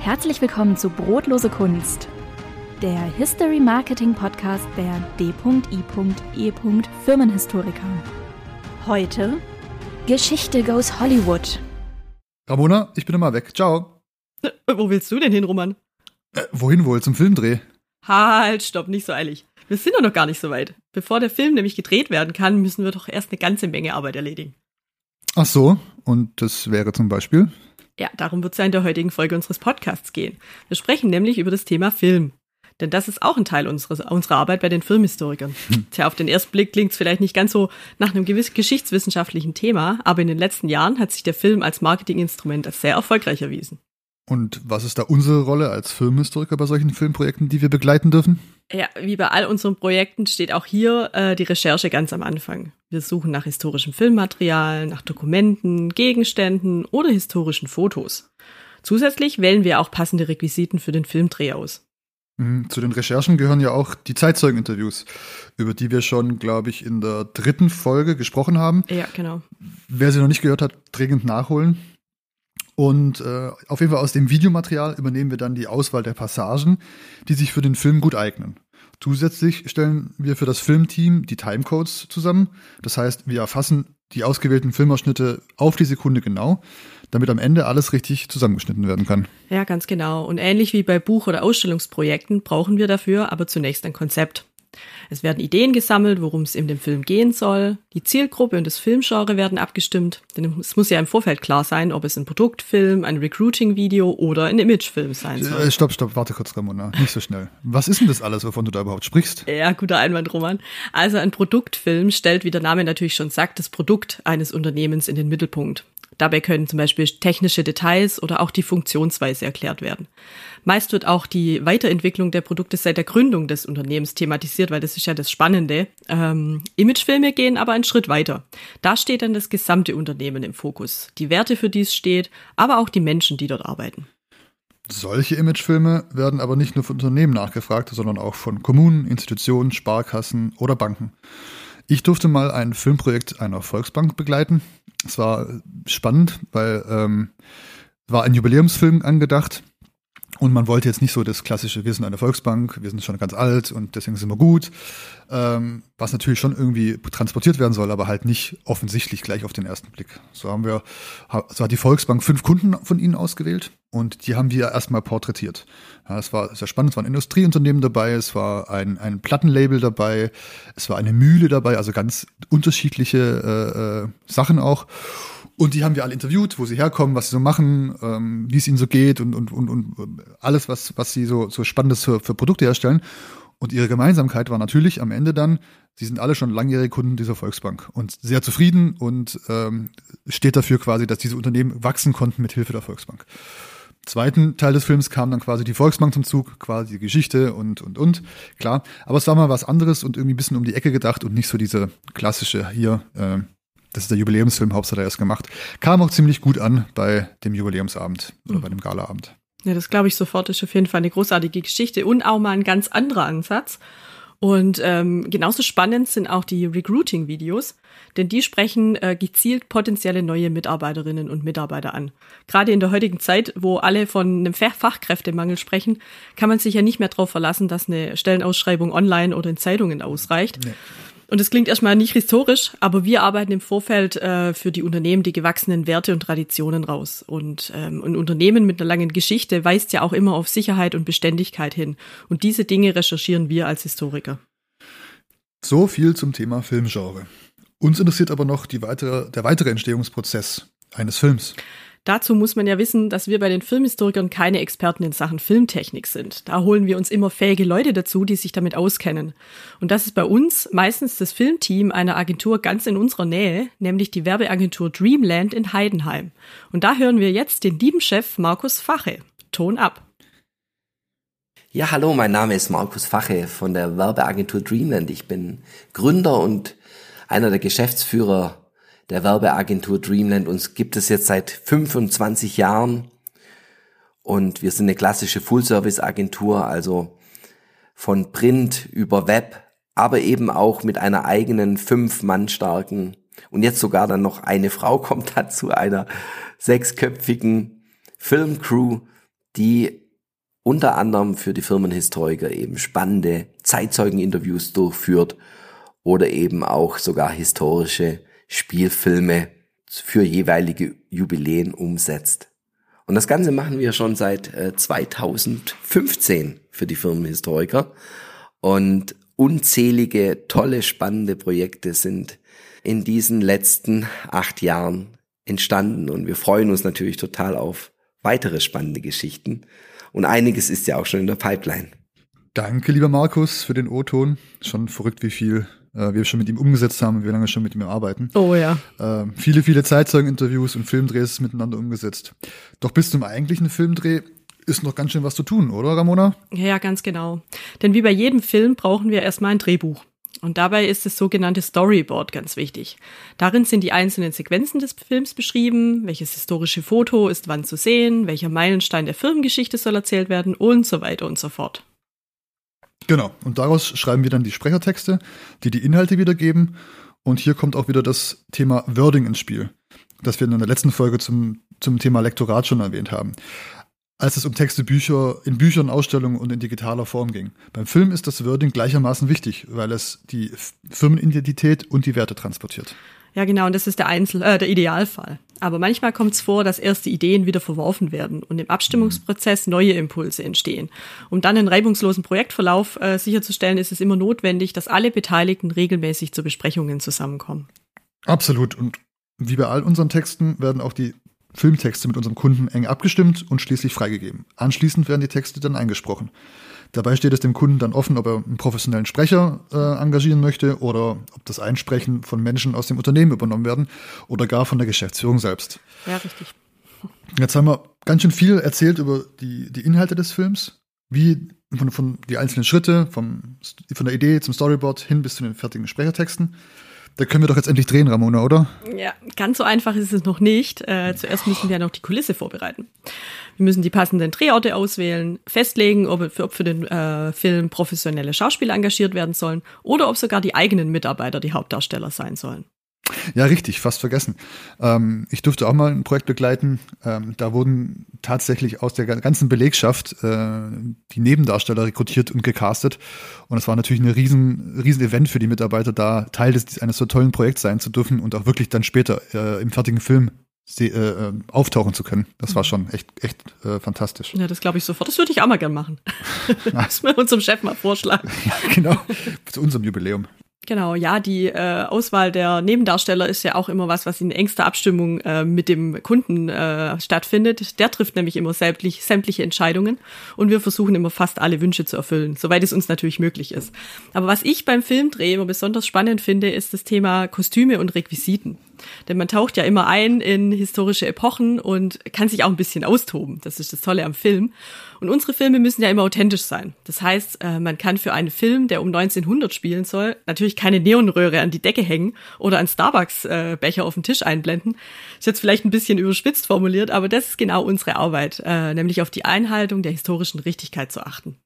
Herzlich willkommen zu Brotlose Kunst, der History Marketing Podcast der D.I.E. Firmenhistoriker. Heute Geschichte goes Hollywood. Ramona, ich bin immer weg. Ciao. Äh, wo willst du denn hin, Roman? Äh, wohin wohl? Zum Filmdreh? Halt, stopp, nicht so eilig. Wir sind doch noch gar nicht so weit. Bevor der Film nämlich gedreht werden kann, müssen wir doch erst eine ganze Menge Arbeit erledigen. Ach so, und das wäre zum Beispiel? Ja, darum wird es ja in der heutigen Folge unseres Podcasts gehen. Wir sprechen nämlich über das Thema Film. Denn das ist auch ein Teil unserer, unserer Arbeit bei den Filmhistorikern. Hm. Tja, auf den ersten Blick klingt es vielleicht nicht ganz so nach einem gewiss geschichtswissenschaftlichen Thema, aber in den letzten Jahren hat sich der Film als Marketinginstrument als sehr erfolgreich erwiesen. Und was ist da unsere Rolle als Filmhistoriker bei solchen Filmprojekten, die wir begleiten dürfen? Ja, wie bei all unseren Projekten steht auch hier äh, die Recherche ganz am Anfang. Wir suchen nach historischem Filmmaterial, nach Dokumenten, Gegenständen oder historischen Fotos. Zusätzlich wählen wir auch passende Requisiten für den Filmdreh aus. Mhm, zu den Recherchen gehören ja auch die Zeitzeugeninterviews, über die wir schon, glaube ich, in der dritten Folge gesprochen haben. Ja, genau. Wer sie noch nicht gehört hat, dringend nachholen. Und äh, auf jeden Fall aus dem Videomaterial übernehmen wir dann die Auswahl der Passagen, die sich für den Film gut eignen. Zusätzlich stellen wir für das Filmteam die Timecodes zusammen. Das heißt, wir erfassen die ausgewählten Filmausschnitte auf die Sekunde genau, damit am Ende alles richtig zusammengeschnitten werden kann. Ja, ganz genau. Und ähnlich wie bei Buch- oder Ausstellungsprojekten brauchen wir dafür aber zunächst ein Konzept. Es werden Ideen gesammelt, worum es in dem Film gehen soll. Die Zielgruppe und das Filmgenre werden abgestimmt, denn es muss ja im Vorfeld klar sein, ob es ein Produktfilm, ein Recruiting-Video oder ein Imagefilm sein soll. Äh, stopp, stopp, warte kurz, Ramona, nicht so schnell. Was ist denn das alles, wovon du da überhaupt sprichst? Ja, guter Einwand, Roman. Also ein Produktfilm stellt, wie der Name natürlich schon sagt, das Produkt eines Unternehmens in den Mittelpunkt. Dabei können zum Beispiel technische Details oder auch die Funktionsweise erklärt werden. Meist wird auch die Weiterentwicklung der Produkte seit der Gründung des Unternehmens thematisiert, weil das ist ja das Spannende. Ähm, Imagefilme gehen aber einen Schritt weiter. Da steht dann das gesamte Unternehmen im Fokus. Die Werte, für die es steht, aber auch die Menschen, die dort arbeiten. Solche Imagefilme werden aber nicht nur von Unternehmen nachgefragt, sondern auch von Kommunen, Institutionen, Sparkassen oder Banken. Ich durfte mal ein Filmprojekt einer Volksbank begleiten. Es war spannend, weil ähm, war ein Jubiläumsfilm angedacht und man wollte jetzt nicht so das klassische, wir sind eine Volksbank, wir sind schon ganz alt und deswegen sind wir gut, ähm, was natürlich schon irgendwie transportiert werden soll, aber halt nicht offensichtlich gleich auf den ersten Blick. So haben wir, so hat die Volksbank fünf Kunden von ihnen ausgewählt und die haben wir erstmal porträtiert. Ja, es war sehr spannend, es war ein Industrieunternehmen dabei, es war ein, ein Plattenlabel dabei, es war eine Mühle dabei, also ganz unterschiedliche äh, äh, Sachen auch. Und die haben wir alle interviewt, wo sie herkommen, was sie so machen, ähm, wie es ihnen so geht und, und, und, und alles, was, was sie so, so Spannendes für, für Produkte herstellen. Und ihre Gemeinsamkeit war natürlich am Ende dann, sie sind alle schon langjährige Kunden dieser Volksbank und sehr zufrieden und ähm, steht dafür quasi, dass diese Unternehmen wachsen konnten mit Hilfe der Volksbank. Zweiten Teil des Films kam dann quasi die Volksbank zum Zug, quasi die Geschichte und, und, und. Klar, aber es war mal was anderes und irgendwie ein bisschen um die Ecke gedacht und nicht so diese klassische hier, äh, das ist der Jubiläumsfilm, Hauptsache er ist gemacht. Kam auch ziemlich gut an bei dem Jubiläumsabend oder mhm. bei dem Galaabend. Ja, das glaube ich sofort. Ist auf jeden Fall eine großartige Geschichte und auch mal ein ganz anderer Ansatz. Und ähm, genauso spannend sind auch die Recruiting-Videos, denn die sprechen äh, gezielt potenzielle neue Mitarbeiterinnen und Mitarbeiter an. Gerade in der heutigen Zeit, wo alle von einem Fachkräftemangel sprechen, kann man sich ja nicht mehr darauf verlassen, dass eine Stellenausschreibung online oder in Zeitungen ausreicht. Nee. Und es klingt erstmal nicht historisch, aber wir arbeiten im Vorfeld äh, für die Unternehmen die gewachsenen Werte und Traditionen raus. Und ähm, ein Unternehmen mit einer langen Geschichte weist ja auch immer auf Sicherheit und Beständigkeit hin. Und diese Dinge recherchieren wir als Historiker. So viel zum Thema Filmgenre. Uns interessiert aber noch weitere, der weitere Entstehungsprozess eines Films. Dazu muss man ja wissen, dass wir bei den Filmhistorikern keine Experten in Sachen Filmtechnik sind. Da holen wir uns immer fähige Leute dazu, die sich damit auskennen. Und das ist bei uns meistens das Filmteam einer Agentur ganz in unserer Nähe, nämlich die Werbeagentur Dreamland in Heidenheim. Und da hören wir jetzt den lieben Chef Markus Fache. Ton ab. Ja, hallo, mein Name ist Markus Fache von der Werbeagentur Dreamland. Ich bin Gründer und einer der Geschäftsführer der Werbeagentur Dreamland. Uns gibt es jetzt seit 25 Jahren und wir sind eine klassische Full-Service-Agentur, also von Print über Web, aber eben auch mit einer eigenen fünf Mann starken und jetzt sogar dann noch eine Frau kommt dazu, einer sechsköpfigen Filmcrew, die unter anderem für die Firmenhistoriker eben spannende Zeitzeugeninterviews durchführt oder eben auch sogar historische Spielfilme für jeweilige Jubiläen umsetzt. Und das Ganze machen wir schon seit äh, 2015 für die Firmenhistoriker. Und unzählige, tolle, spannende Projekte sind in diesen letzten acht Jahren entstanden. Und wir freuen uns natürlich total auf weitere spannende Geschichten. Und einiges ist ja auch schon in der Pipeline. Danke, lieber Markus, für den O-Ton. Schon verrückt, wie viel äh, wir schon mit ihm umgesetzt haben und wie lange schon mit ihm arbeiten. Oh ja. Äh, viele, viele Zeitzeugeninterviews und Filmdrehs miteinander umgesetzt. Doch bis zum eigentlichen Filmdreh ist noch ganz schön was zu tun, oder Ramona? Ja, ganz genau. Denn wie bei jedem Film brauchen wir erstmal ein Drehbuch. Und dabei ist das sogenannte Storyboard ganz wichtig. Darin sind die einzelnen Sequenzen des Films beschrieben, welches historische Foto ist wann zu sehen, welcher Meilenstein der Filmgeschichte soll erzählt werden und so weiter und so fort. Genau, und daraus schreiben wir dann die Sprechertexte, die die Inhalte wiedergeben. Und hier kommt auch wieder das Thema Wording ins Spiel, das wir in der letzten Folge zum, zum Thema Lektorat schon erwähnt haben als es um Texte Bücher in Büchern, Ausstellungen und in digitaler Form ging. Beim Film ist das Wording gleichermaßen wichtig, weil es die Firmenidentität und die Werte transportiert. Ja, genau, und das ist der, Einzel äh, der Idealfall. Aber manchmal kommt es vor, dass erste Ideen wieder verworfen werden und im Abstimmungsprozess neue Impulse entstehen. Um dann einen reibungslosen Projektverlauf äh, sicherzustellen, ist es immer notwendig, dass alle Beteiligten regelmäßig zu Besprechungen zusammenkommen. Absolut. Und wie bei all unseren Texten werden auch die Filmtexte mit unserem Kunden eng abgestimmt und schließlich freigegeben. Anschließend werden die Texte dann eingesprochen. Dabei steht es dem Kunden dann offen, ob er einen professionellen Sprecher äh, engagieren möchte oder ob das Einsprechen von Menschen aus dem Unternehmen übernommen werden oder gar von der Geschäftsführung selbst. Ja, richtig. Jetzt haben wir ganz schön viel erzählt über die, die Inhalte des Films, wie von, von die einzelnen Schritte, vom, von der Idee zum Storyboard hin bis zu den fertigen Sprechertexten. Da können wir doch jetzt endlich drehen, Ramona, oder? Ja, ganz so einfach ist es noch nicht. Äh, zuerst müssen wir ja noch die Kulisse vorbereiten. Wir müssen die passenden Drehorte auswählen, festlegen, ob für, ob für den äh, Film professionelle Schauspieler engagiert werden sollen oder ob sogar die eigenen Mitarbeiter die Hauptdarsteller sein sollen. Ja, richtig, fast vergessen. Ähm, ich durfte auch mal ein Projekt begleiten. Ähm, da wurden tatsächlich aus der ganzen Belegschaft äh, die Nebendarsteller rekrutiert und gecastet. Und es war natürlich ein riesen, riesen Event für die Mitarbeiter, da Teil des, eines so tollen Projekts sein zu dürfen und auch wirklich dann später äh, im fertigen Film äh, äh, auftauchen zu können. Das war schon echt, echt äh, fantastisch. Ja, das glaube ich sofort. Das würde ich auch mal gern machen. Müssen wir unserem Chef mal vorschlagen. ja, genau. Zu unserem Jubiläum. Genau, ja, die äh, Auswahl der Nebendarsteller ist ja auch immer was, was in engster Abstimmung äh, mit dem Kunden äh, stattfindet. Der trifft nämlich immer sämtlich, sämtliche Entscheidungen und wir versuchen immer fast alle Wünsche zu erfüllen, soweit es uns natürlich möglich ist. Aber was ich beim Filmdreh immer besonders spannend finde, ist das Thema Kostüme und Requisiten. Denn man taucht ja immer ein in historische Epochen und kann sich auch ein bisschen austoben. Das ist das Tolle am Film. Und unsere Filme müssen ja immer authentisch sein. Das heißt, äh, man kann für einen Film, der um 1900 spielen soll, natürlich keine Neonröhre an die Decke hängen oder einen Starbucks-Becher auf den Tisch einblenden. Ist jetzt vielleicht ein bisschen überspitzt formuliert, aber das ist genau unsere Arbeit, äh, nämlich auf die Einhaltung der historischen Richtigkeit zu achten.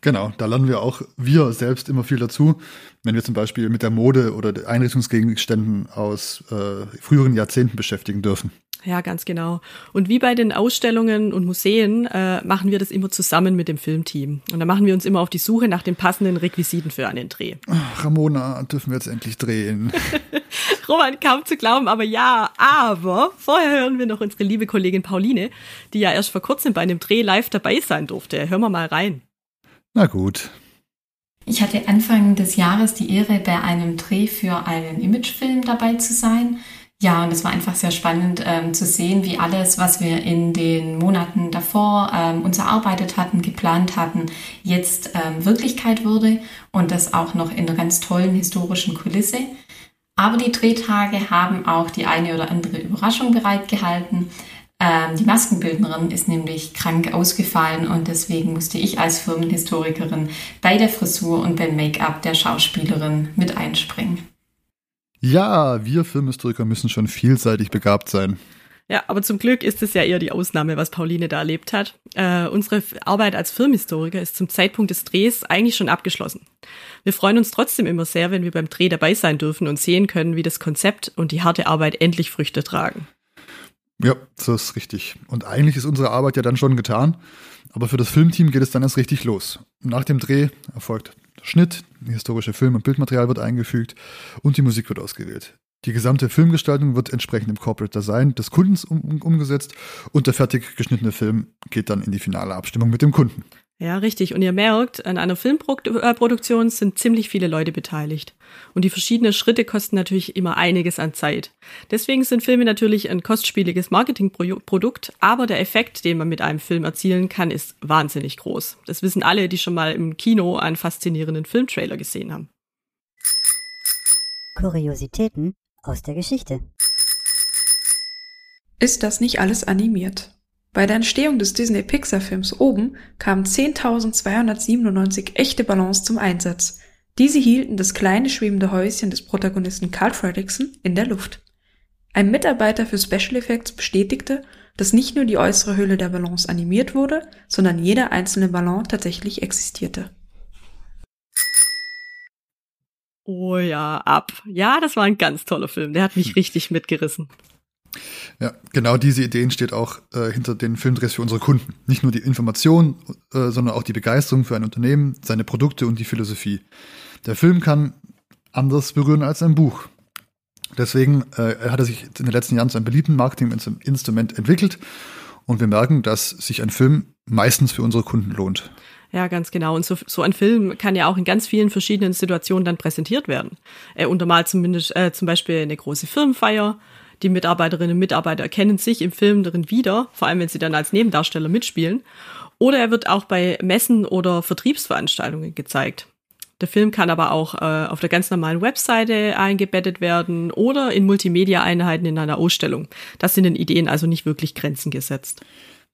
Genau, da lernen wir auch wir selbst immer viel dazu, wenn wir zum Beispiel mit der Mode oder Einrichtungsgegenständen aus äh, früheren Jahrzehnten beschäftigen dürfen. Ja, ganz genau. Und wie bei den Ausstellungen und Museen äh, machen wir das immer zusammen mit dem Filmteam. Und da machen wir uns immer auf die Suche nach den passenden Requisiten für einen Dreh. Ach, Ramona, dürfen wir jetzt endlich drehen? Roman, kaum zu glauben, aber ja, aber vorher hören wir noch unsere liebe Kollegin Pauline, die ja erst vor kurzem bei einem Dreh live dabei sein durfte. Hören wir mal rein. Na gut. Ich hatte Anfang des Jahres die Ehre, bei einem Dreh für einen Imagefilm dabei zu sein. Ja, und es war einfach sehr spannend ähm, zu sehen, wie alles, was wir in den Monaten davor ähm, uns erarbeitet hatten, geplant hatten, jetzt ähm, Wirklichkeit wurde und das auch noch in einer ganz tollen historischen Kulisse. Aber die Drehtage haben auch die eine oder andere Überraschung bereitgehalten. Ähm, die Maskenbildnerin ist nämlich krank ausgefallen und deswegen musste ich als Firmenhistorikerin bei der Frisur und beim Make-up der Schauspielerin mit einspringen. Ja, wir Filmhistoriker müssen schon vielseitig begabt sein. Ja, aber zum Glück ist es ja eher die Ausnahme, was Pauline da erlebt hat. Äh, unsere Arbeit als Filmhistoriker ist zum Zeitpunkt des Drehs eigentlich schon abgeschlossen. Wir freuen uns trotzdem immer sehr, wenn wir beim Dreh dabei sein dürfen und sehen können, wie das Konzept und die harte Arbeit endlich Früchte tragen. Ja, das ist richtig. Und eigentlich ist unsere Arbeit ja dann schon getan. Aber für das Filmteam geht es dann erst richtig los. Nach dem Dreh erfolgt der Schnitt, historische Film- und Bildmaterial wird eingefügt und die Musik wird ausgewählt. Die gesamte Filmgestaltung wird entsprechend im Corporate Design des Kundens um, umgesetzt und der fertig geschnittene Film geht dann in die finale Abstimmung mit dem Kunden. Ja, richtig. Und ihr merkt, an einer Filmproduktion sind ziemlich viele Leute beteiligt. Und die verschiedenen Schritte kosten natürlich immer einiges an Zeit. Deswegen sind Filme natürlich ein kostspieliges Marketingprodukt, aber der Effekt, den man mit einem Film erzielen kann, ist wahnsinnig groß. Das wissen alle, die schon mal im Kino einen faszinierenden Filmtrailer gesehen haben. Kuriositäten aus der Geschichte. Ist das nicht alles animiert? Bei der Entstehung des Disney-Pixar-Films Oben kamen 10.297 echte Ballons zum Einsatz. Diese hielten das kleine schwebende Häuschen des Protagonisten Carl Fredrickson in der Luft. Ein Mitarbeiter für Special Effects bestätigte, dass nicht nur die äußere Hülle der Ballons animiert wurde, sondern jeder einzelne Ballon tatsächlich existierte. Oh ja, ab. Ja, das war ein ganz toller Film. Der hat mich richtig mitgerissen. Ja, genau diese Ideen steht auch äh, hinter den Filmdrehs für unsere Kunden. Nicht nur die Information, äh, sondern auch die Begeisterung für ein Unternehmen, seine Produkte und die Philosophie. Der Film kann anders berühren als ein Buch. Deswegen äh, hat er sich in den letzten Jahren zu einem beliebten Marketinginstrument entwickelt und wir merken, dass sich ein Film meistens für unsere Kunden lohnt. Ja, ganz genau. Und so, so ein Film kann ja auch in ganz vielen verschiedenen Situationen dann präsentiert werden. Er untermalt zumindest äh, zum Beispiel eine große Firmenfeier. Die Mitarbeiterinnen und Mitarbeiter erkennen sich im Film darin wieder, vor allem wenn sie dann als Nebendarsteller mitspielen. Oder er wird auch bei Messen oder Vertriebsveranstaltungen gezeigt. Der Film kann aber auch äh, auf der ganz normalen Webseite eingebettet werden oder in Multimedia-Einheiten in einer Ausstellung. Das sind den Ideen also nicht wirklich Grenzen gesetzt.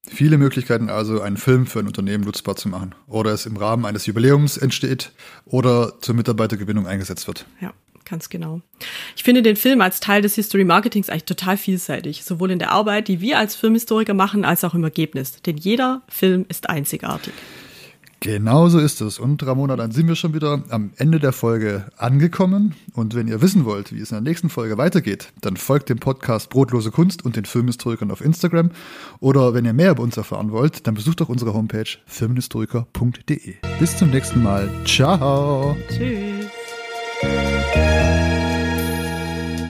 Viele Möglichkeiten also, einen Film für ein Unternehmen nutzbar zu machen. Oder es im Rahmen eines Jubiläums entsteht oder zur Mitarbeitergewinnung eingesetzt wird. Ja, ganz genau. Ich finde den Film als Teil des History Marketings eigentlich total vielseitig. Sowohl in der Arbeit, die wir als Filmhistoriker machen, als auch im Ergebnis. Denn jeder Film ist einzigartig. Genau so ist es. Und Ramona, dann sind wir schon wieder am Ende der Folge angekommen. Und wenn ihr wissen wollt, wie es in der nächsten Folge weitergeht, dann folgt dem Podcast Brotlose Kunst und den Filmhistorikern auf Instagram. Oder wenn ihr mehr über uns erfahren wollt, dann besucht doch unsere Homepage filmhistoriker.de. Bis zum nächsten Mal. Ciao. Tschüss.